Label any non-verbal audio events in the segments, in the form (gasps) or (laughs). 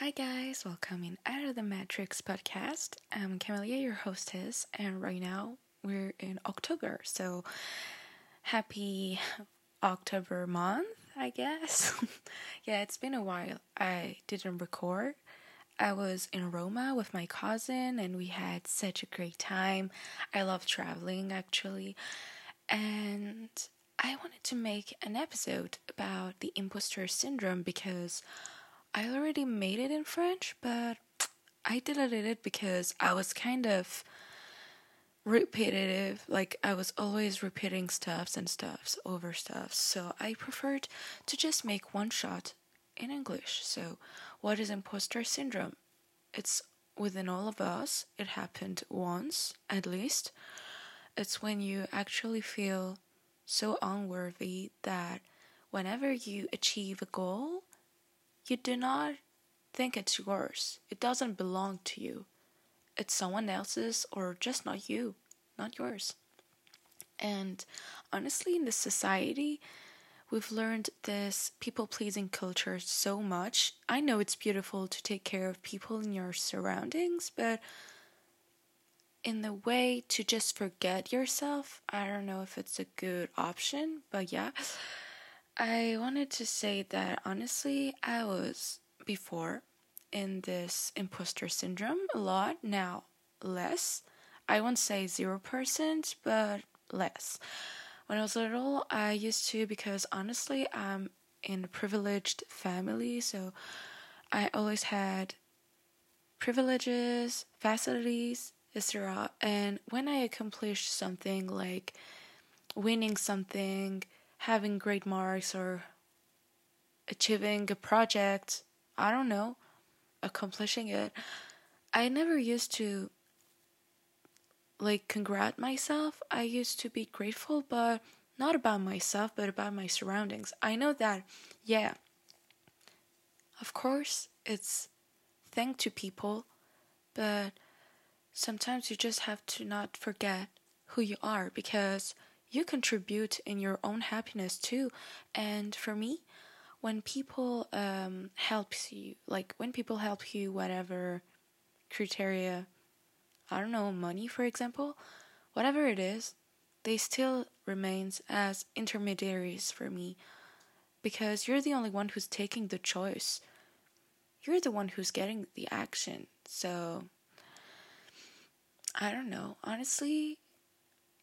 Hi, guys, welcome in Out of the Matrix podcast. I'm Camelia, your hostess, and right now we're in October, so happy October month, I guess. (laughs) yeah, it's been a while. I didn't record. I was in Roma with my cousin, and we had such a great time. I love traveling actually, and I wanted to make an episode about the imposter syndrome because I already made it in French, but I deleted it because I was kind of repetitive. Like I was always repeating stuffs and stuffs over stuffs. So I preferred to just make one shot in English. So what is imposter syndrome? It's within all of us. It happened once at least. It's when you actually feel so unworthy that whenever you achieve a goal, you do not think it's yours. It doesn't belong to you. It's someone else's or just not you, not yours. And honestly, in this society, we've learned this people pleasing culture so much. I know it's beautiful to take care of people in your surroundings, but in the way to just forget yourself, I don't know if it's a good option, but yeah. I wanted to say that honestly, I was before in this imposter syndrome a lot, now less. I won't say 0%, but less. When I was little, I used to because honestly, I'm in a privileged family, so I always had privileges, facilities, etc. And when I accomplished something like winning something, having great marks or achieving a project, I don't know, accomplishing it. I never used to like congrat myself. I used to be grateful, but not about myself, but about my surroundings. I know that, yeah, of course, it's thank to people, but sometimes you just have to not forget who you are because you contribute in your own happiness too. And for me, when people um, helps you, like when people help you, whatever criteria, I don't know, money for example, whatever it is, they still remains as intermediaries for me because you're the only one who's taking the choice. You're the one who's getting the action. So I don't know. Honestly,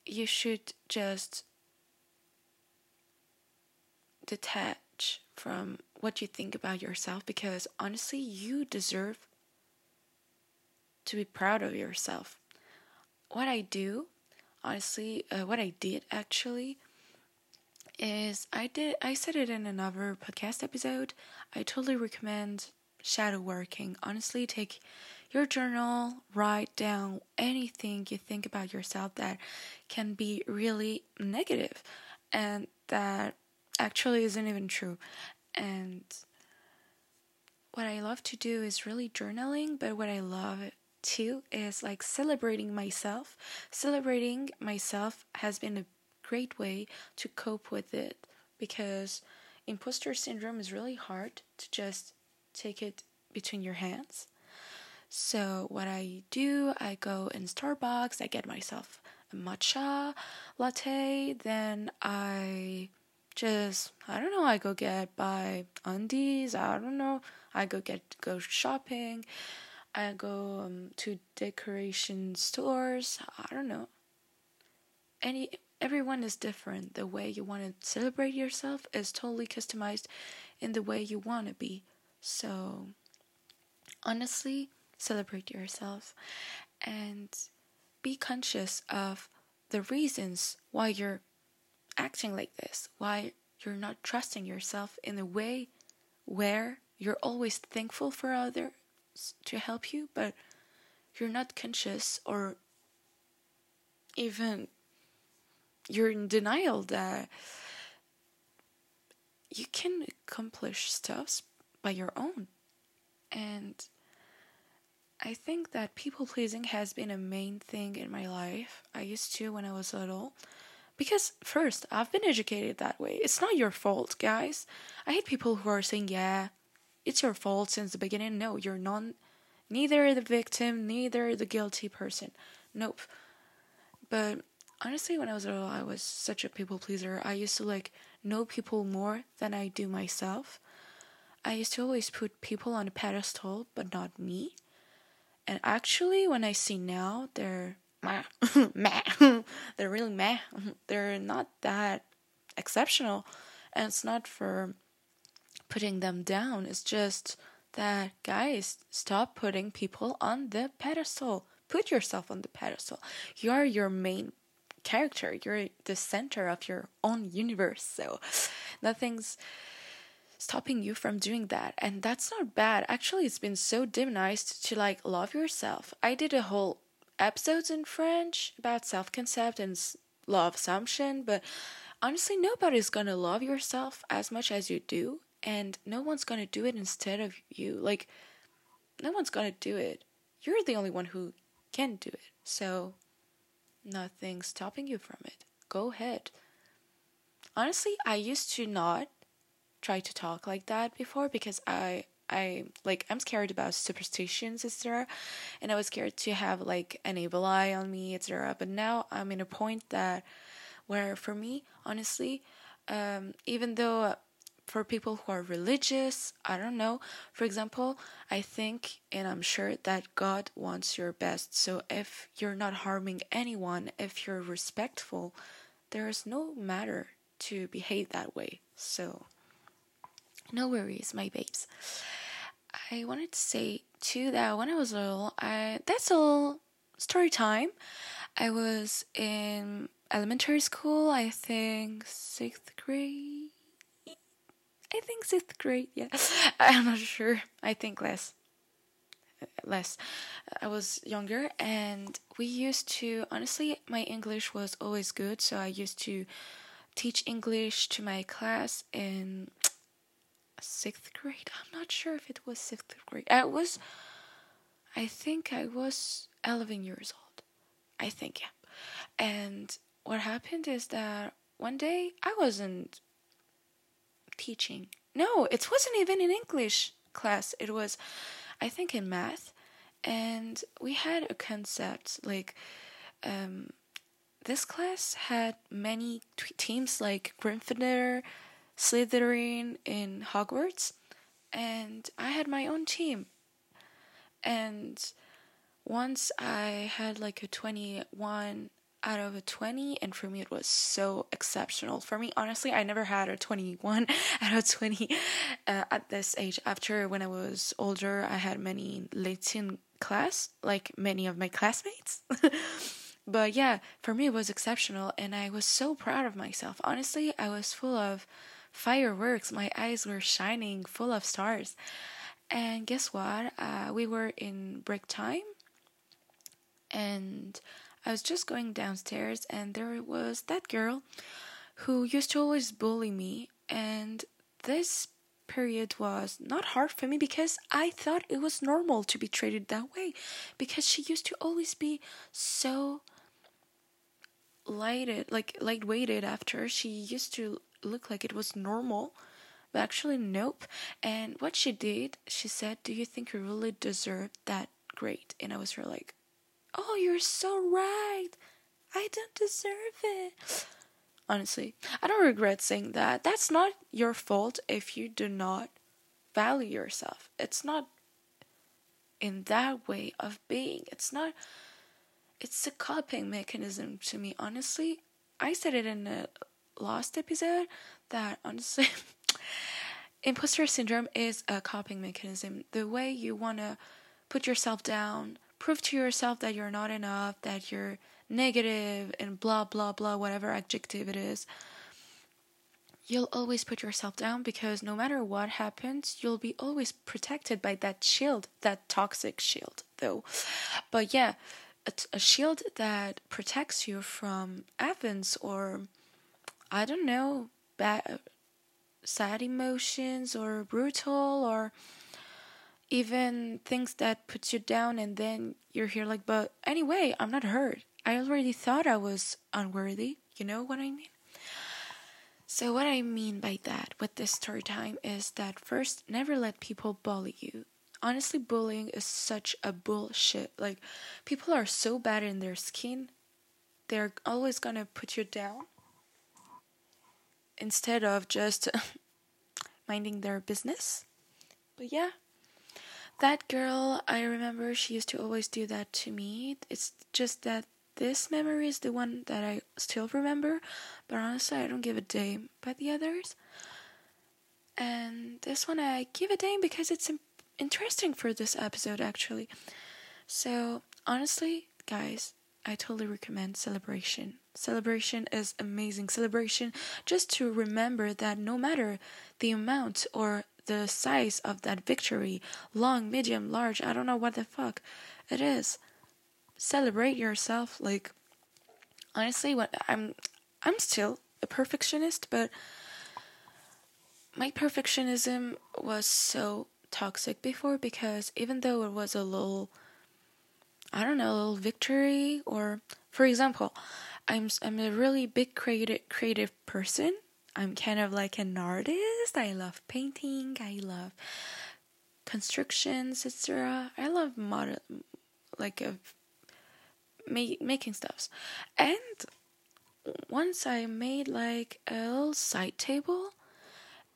you should just detach from what you think about yourself because honestly, you deserve to be proud of yourself. What I do, honestly, uh, what I did actually is I did I said it in another podcast episode. I totally recommend shadow working. Honestly, take your journal, write down anything you think about yourself that can be really negative and that actually isn't even true. And what I love to do is really journaling, but what I love too is like celebrating myself. Celebrating myself has been a great way to cope with it because imposter syndrome is really hard to just take it between your hands. So what I do, I go in Starbucks, I get myself a matcha latte, then I just I don't know, I go get buy undies, I don't know, I go get go shopping, I go um, to decoration stores, I don't know. Any everyone is different. The way you want to celebrate yourself is totally customized in the way you want to be. So honestly, celebrate yourself and be conscious of the reasons why you're acting like this, why you're not trusting yourself in a way where you're always thankful for others to help you, but you're not conscious or even you're in denial that you can accomplish stuff by your own. And I think that people pleasing has been a main thing in my life. I used to when I was little. Because, first, I've been educated that way. It's not your fault, guys. I hate people who are saying, yeah, it's your fault since the beginning. No, you're not neither the victim, neither the guilty person. Nope. But honestly, when I was little, I was such a people pleaser. I used to like know people more than I do myself. I used to always put people on a pedestal, but not me. And actually, when I see now, they're meh, (laughs) meh. (laughs) they're really meh. (laughs) They're not that exceptional, and it's not for putting them down. It's just that guys, stop putting people on the pedestal. Put yourself on the pedestal. You are your main character. You're the center of your own universe. So (sighs) nothing's stopping you from doing that. And that's not bad. Actually, it's been so demonized to like love yourself. I did a whole episodes in French about self-concept and law of assumption, but honestly, nobody's to love yourself as much as you do, and no one's to do it instead of you. Like no one's to do it. You're the only one who can do it. So nothing's stopping you from it. Go ahead. Honestly, I used to not try to talk like that before because I I like I'm scared about superstitions, etc. And I was scared to have like an evil eye on me, etc. But now I'm in a point that where for me, honestly, um, even though for people who are religious, I don't know. For example, I think and I'm sure that God wants your best. So if you're not harming anyone, if you're respectful, there is no matter to behave that way. So no worries, my babes. I wanted to say too that when I was little, I that's all story time. I was in elementary school, I think sixth grade I think sixth grade. Yeah, (laughs) I'm not sure. I think less. Less. I was younger, and we used to. Honestly, my English was always good, so I used to teach English to my class in sixth grade. I'm not sure if it was sixth grade. I was. I think I was 11 years old. I think yeah. And what happened is that one day I wasn't teaching. No, it wasn't even in English class. It was, I think, in math. And we had a concept like um, this class had many t- teams like Gryffindor, Slytherin in Hogwarts, and I had my own team. And once I had like a 21 out of a 20 and for me it was so exceptional. For me honestly i never had a 21 (laughs) out of 20 uh, at this age. After when i was older i had many latin class like many of my classmates. (laughs) But yeah for me it was exceptional and i was so proud of myself. Honestly i was full of fireworks. My eyes were shining full of stars. And guess what? Uh, we were in break time. And I was just going downstairs and there was that girl who used to always bully me. And this period was not hard for me because I thought it was normal to be treated that way because she used to always be so lighted like lightweighted after. She used to look like it was normal but actually nope and what she did she said do you think you really deserve that grade and i was really like Oh, you're so right. I don't deserve it. Honestly, I don't regret saying that. That's not your fault if you do not value yourself. It's not in that way of being. It's not, it's a coping mechanism to me, honestly. I said it in the last episode that honestly, (laughs) imposter syndrome is a coping mechanism. The way you want to put yourself down prove to yourself that you're not enough, that you're negative, and blah, blah, blah, whatever adjective it is, you'll always put yourself down because no matter what happens, you'll be always protected by that shield, that toxic shield, though. But yeah, a, a shield that protects you from events or, I don't know, bad, sad emotions or brutal or even things that puts you down and then you're here like but anyway i'm not hurt. I already thought i was unworthy. You know what i mean? So, what I mean by that with this story time is that first, never let people bully you. Honestly, bullying is such a bullshit. Like, people are so bad in their skin, they're always gonna put you down instead of just (laughs) minding their business. But yeah, that girl, I remember she used to always do that to me. It's just that this memory is the one that I still remember, but honestly, I don't give a damn about the others. And this one I give a damn because it's interesting for this episode, actually. So, honestly, guys, I totally recommend Celebration. Celebration is amazing. Celebration, just to remember that no matter the amount or the size of that victory long, medium, large, I don't know what the fuck it is celebrate yourself like honestly what i'm i'm still a perfectionist but my perfectionism was so toxic before because even though it was a little i don't know a little victory or for example i'm i'm a really big creative creative person. I'm kind of like an artist. I love painting. I love constructions etc i love model like a ma- making stuffs. And once I made like a little side table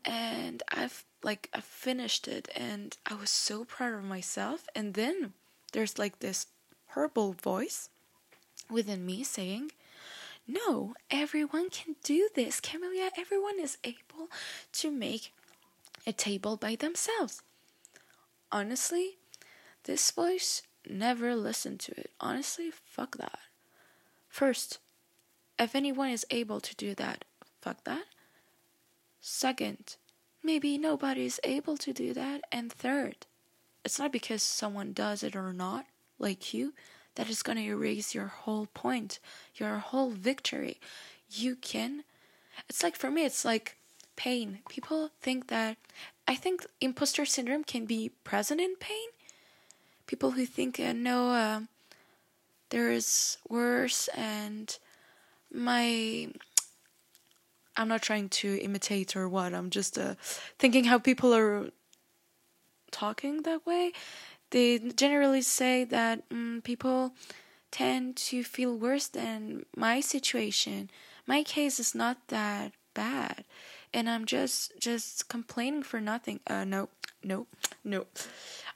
and I've like I finished it and I was so proud of myself. And then there's like this horrible voice within me saying no everyone can do this Camelia everyone is able to make a table by themselves honestly this voice never listen to it. Honestly, fuck that. First, if anyone is able to do that, fuck that. Second, maybe nobody is able to do that. And third, it's not because someone does it or not, like you, that is going to erase your whole point, your whole victory. You can. It's like for me, it's like pain. People think that. I think imposter syndrome can be present in pain people who think uh, no uh, there is worse and my i'm not trying to imitate or what i'm just uh, thinking how people are talking that way they generally say that mm, people tend to feel worse than my situation. My case is not that bad and i'm just just complaining for nothing. Uh no no no.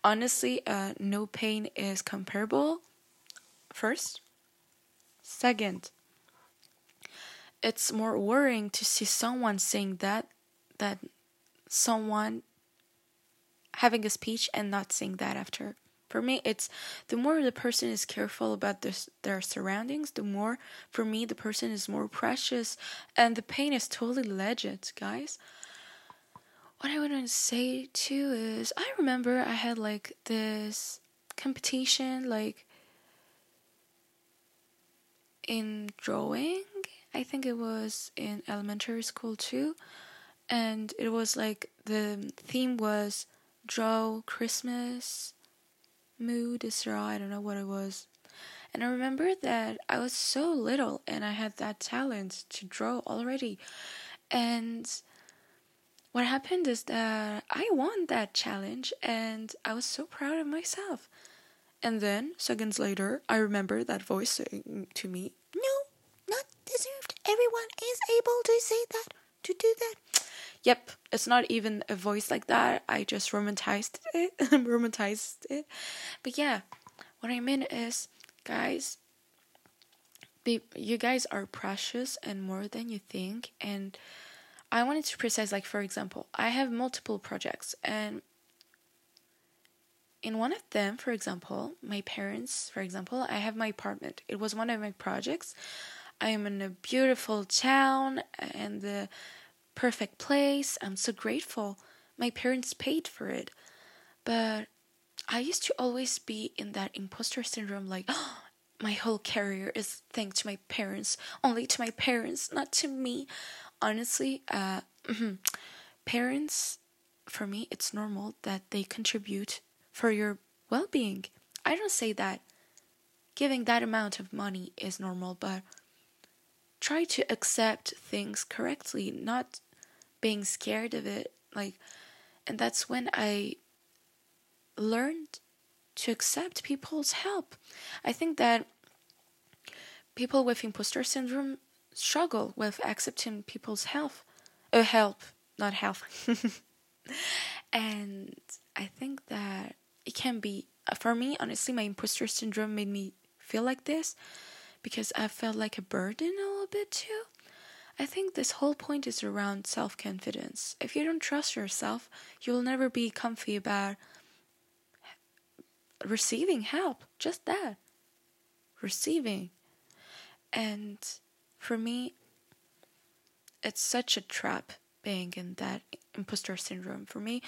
Honestly, uh, no pain is comparable. First, second, it's more worrying to see someone saying that that someone having a speech and not saying that after. For me, it's the more the person is careful about this, their surroundings, the more, for me, the person is more precious, and the pain is totally legit, guys what I want to say too is I remember I had like this competition like in drawing. I think it was in elementary school too. And it was like the theme was draw Christmas mood is. I don't know what it was. And I remember that I was so little and I had that talent to draw already. And what happened is that I won that challenge and I was so proud of myself. And then, seconds later, I remember that voice saying to me, No, not deserved. Everyone is able to say that, to do that. Yep, it's not even a voice like that. I just romanticized (laughs) it. romanticized it. But yeah, what I mean is, guys, be, you guys are precious and more than you think. And I wanted to precise, like, for example, I have multiple projects, and in one of them, for example, my parents, for example, I have my apartment. It was one of my projects. I am in a beautiful town and the perfect place. I'm so grateful. My parents paid for it. But I used to always be in that imposter syndrome like, oh, (gasps) my whole career is thanks to my parents, only to my parents, not to me honestly, uh, (laughs) parents, for me, it's normal that they contribute for your well being. I don't say that giving that amount of money is normal, but try to accept things correctly, not being scared of it. Like, and that's when I learned to accept people's help. I think that people with imposter syndrome struggle with accepting people's help, uh, help, not help. (laughs) and I think that it can be for me. Honestly, my imposter syndrome made me feel like this because I felt like a burden a little bit too. I think this whole point is around self confidence. If you don't trust yourself, you'll never be comfy about receiving help. Just that. Receiving. And for me, it's such a trap being in that imposter syndrome. For me,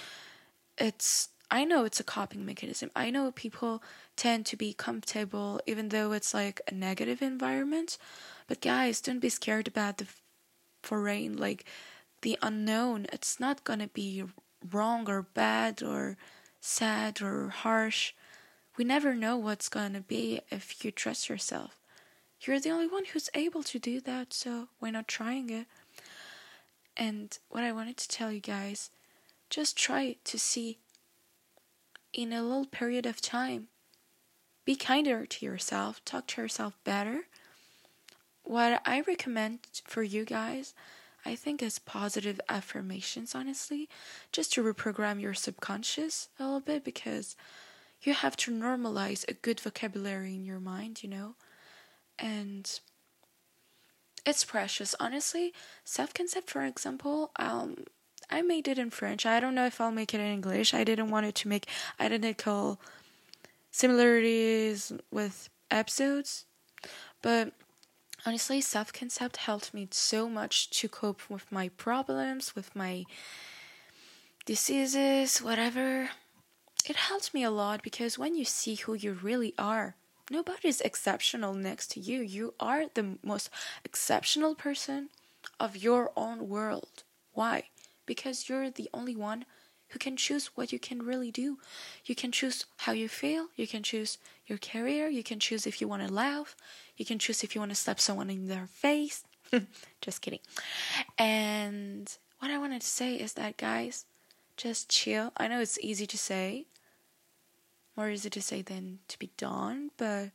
it's I know it's a coping mechanism. I know people tend to be comfortable even though it's like a negative environment. But guys, don't be scared about the foreign, like the unknown. It's not gonna be wrong or bad or sad or harsh. We never know what's gonna be if you trust yourself. You're the only one who's able to do that, so why not trying it? And what I wanted to tell you guys, just try to see in a little period of time. Be kinder to yourself, talk to yourself better. What I recommend for you guys, I think, is positive affirmations, honestly, just to reprogram your subconscious a little bit because you have to normalize a good vocabulary in your mind, you know? And it's precious, honestly. Self concept, for example, um, I made it in French. I don't know if I'll make it in English. I didn't want it to make identical similarities with episodes. But honestly, self concept helped me so much to cope with my problems, with my diseases, whatever. It helped me a lot because when you see who you really are, nobody's exceptional next to you. You are the most exceptional person of your own world. Why? because you're the only one who can choose what you can really do. You can choose how you feel, you can choose your career, you can choose if you want to laugh, you can choose if you want to slap someone in their face. (laughs) just kidding. And what I wanted to say is that, guys, just chill. I know it's easy to say, more easy to say than to be done, but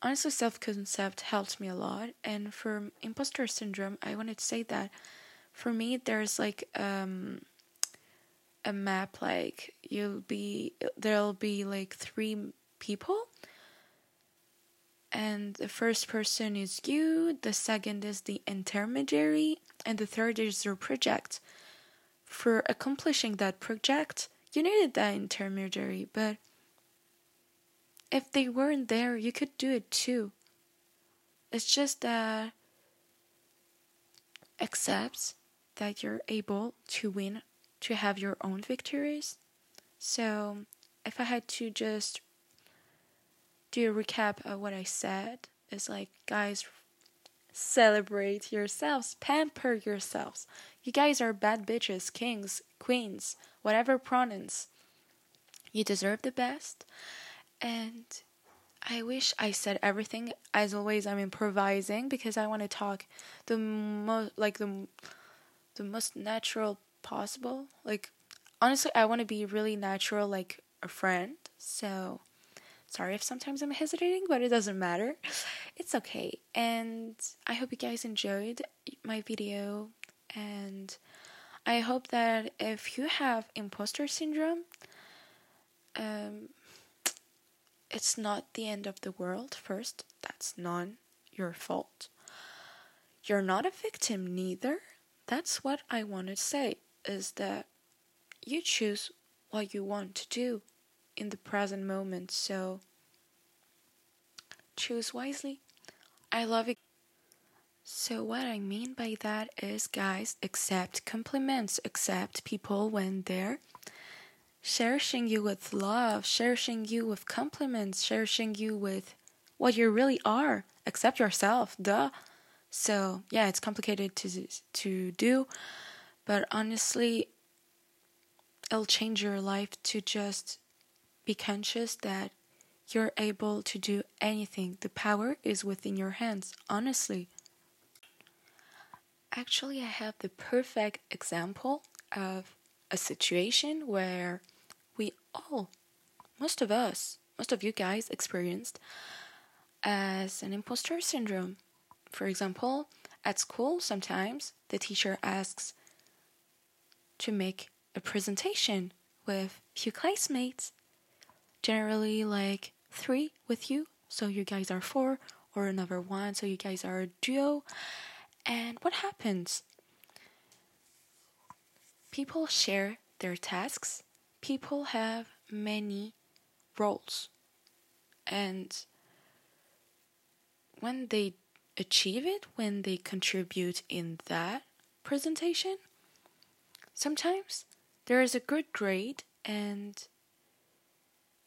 honestly, self concept helped me a lot. And for imposter syndrome, I wanted to say that for me there's like um a map like you'll be there'll be like three people. And the first person is you the second is the intermediary and the third is your project. For accomplishing that project you needed that intermediary but if they weren't there you could do it too. It's just that accepts that you're able to win, to have your own victories. So, if I had to just do a recap of what I said, it's like, guys, celebrate yourselves, pamper yourselves. You guys are bad bitches, kings, queens, whatever pronouns. You deserve the best. And I wish I said everything. As always, I'm improvising because I want to talk the most, like the the most natural possible. Like honestly, I want to be really natural like a friend. So sorry if sometimes I'm hesitating, but it doesn't matter. It's okay. And I hope you guys enjoyed my video and I hope that if you have imposter syndrome, um, it's not the end of the world. First, that's not your fault. You're not a victim neither that's what I want to say is that you choose what you want to do in the present moment. So choose wisely. I love it. So, what I mean by that is, guys, accept compliments, accept people when they're cherishing you with love, cherishing you with compliments, cherishing you with what you really are. Accept yourself, duh. So yeah, it's complicated to to do, but honestly, it'll change your life to just be conscious that you're able to do anything. The power is within your hands. Honestly, Actually, I have the perfect example of a situation where we all, most of us, most of you guys experienced as an imposter syndrome. For example, at school, sometimes the teacher asks to make a presentation with few classmates, generally like three with you, so you guys are four, or another one, so you guys are a duo. And what happens? People share their tasks, people have many roles, and when they achieve it, when they contribute in that presentation, sometimes there is a good grade, and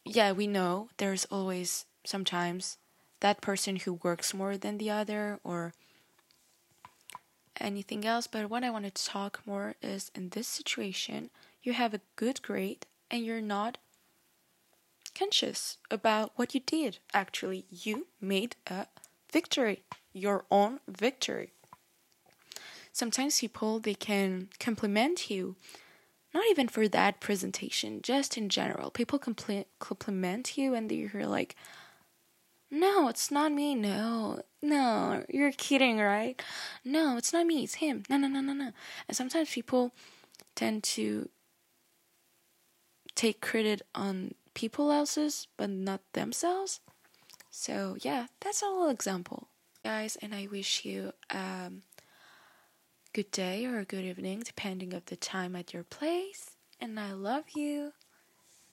yeah, we know there's always sometimes that person who works more than the other or anything else. But what I want to talk more is in this situation, you have a good grade and you're not conscious about what you did. Actually, you made a victory, your own victory. Sometimes people they can compliment you not even for that presentation, just in general. People compli- compliment you and you're like, no, it's not me. No, no, you're kidding, right? No, it's not me. It's him. No, no, no, no, no. And sometimes people tend to take credit on people else's, but not themselves. So yeah, that's a little example, guys. And I wish you um good day or good evening, depending of the time at your place. And I love you.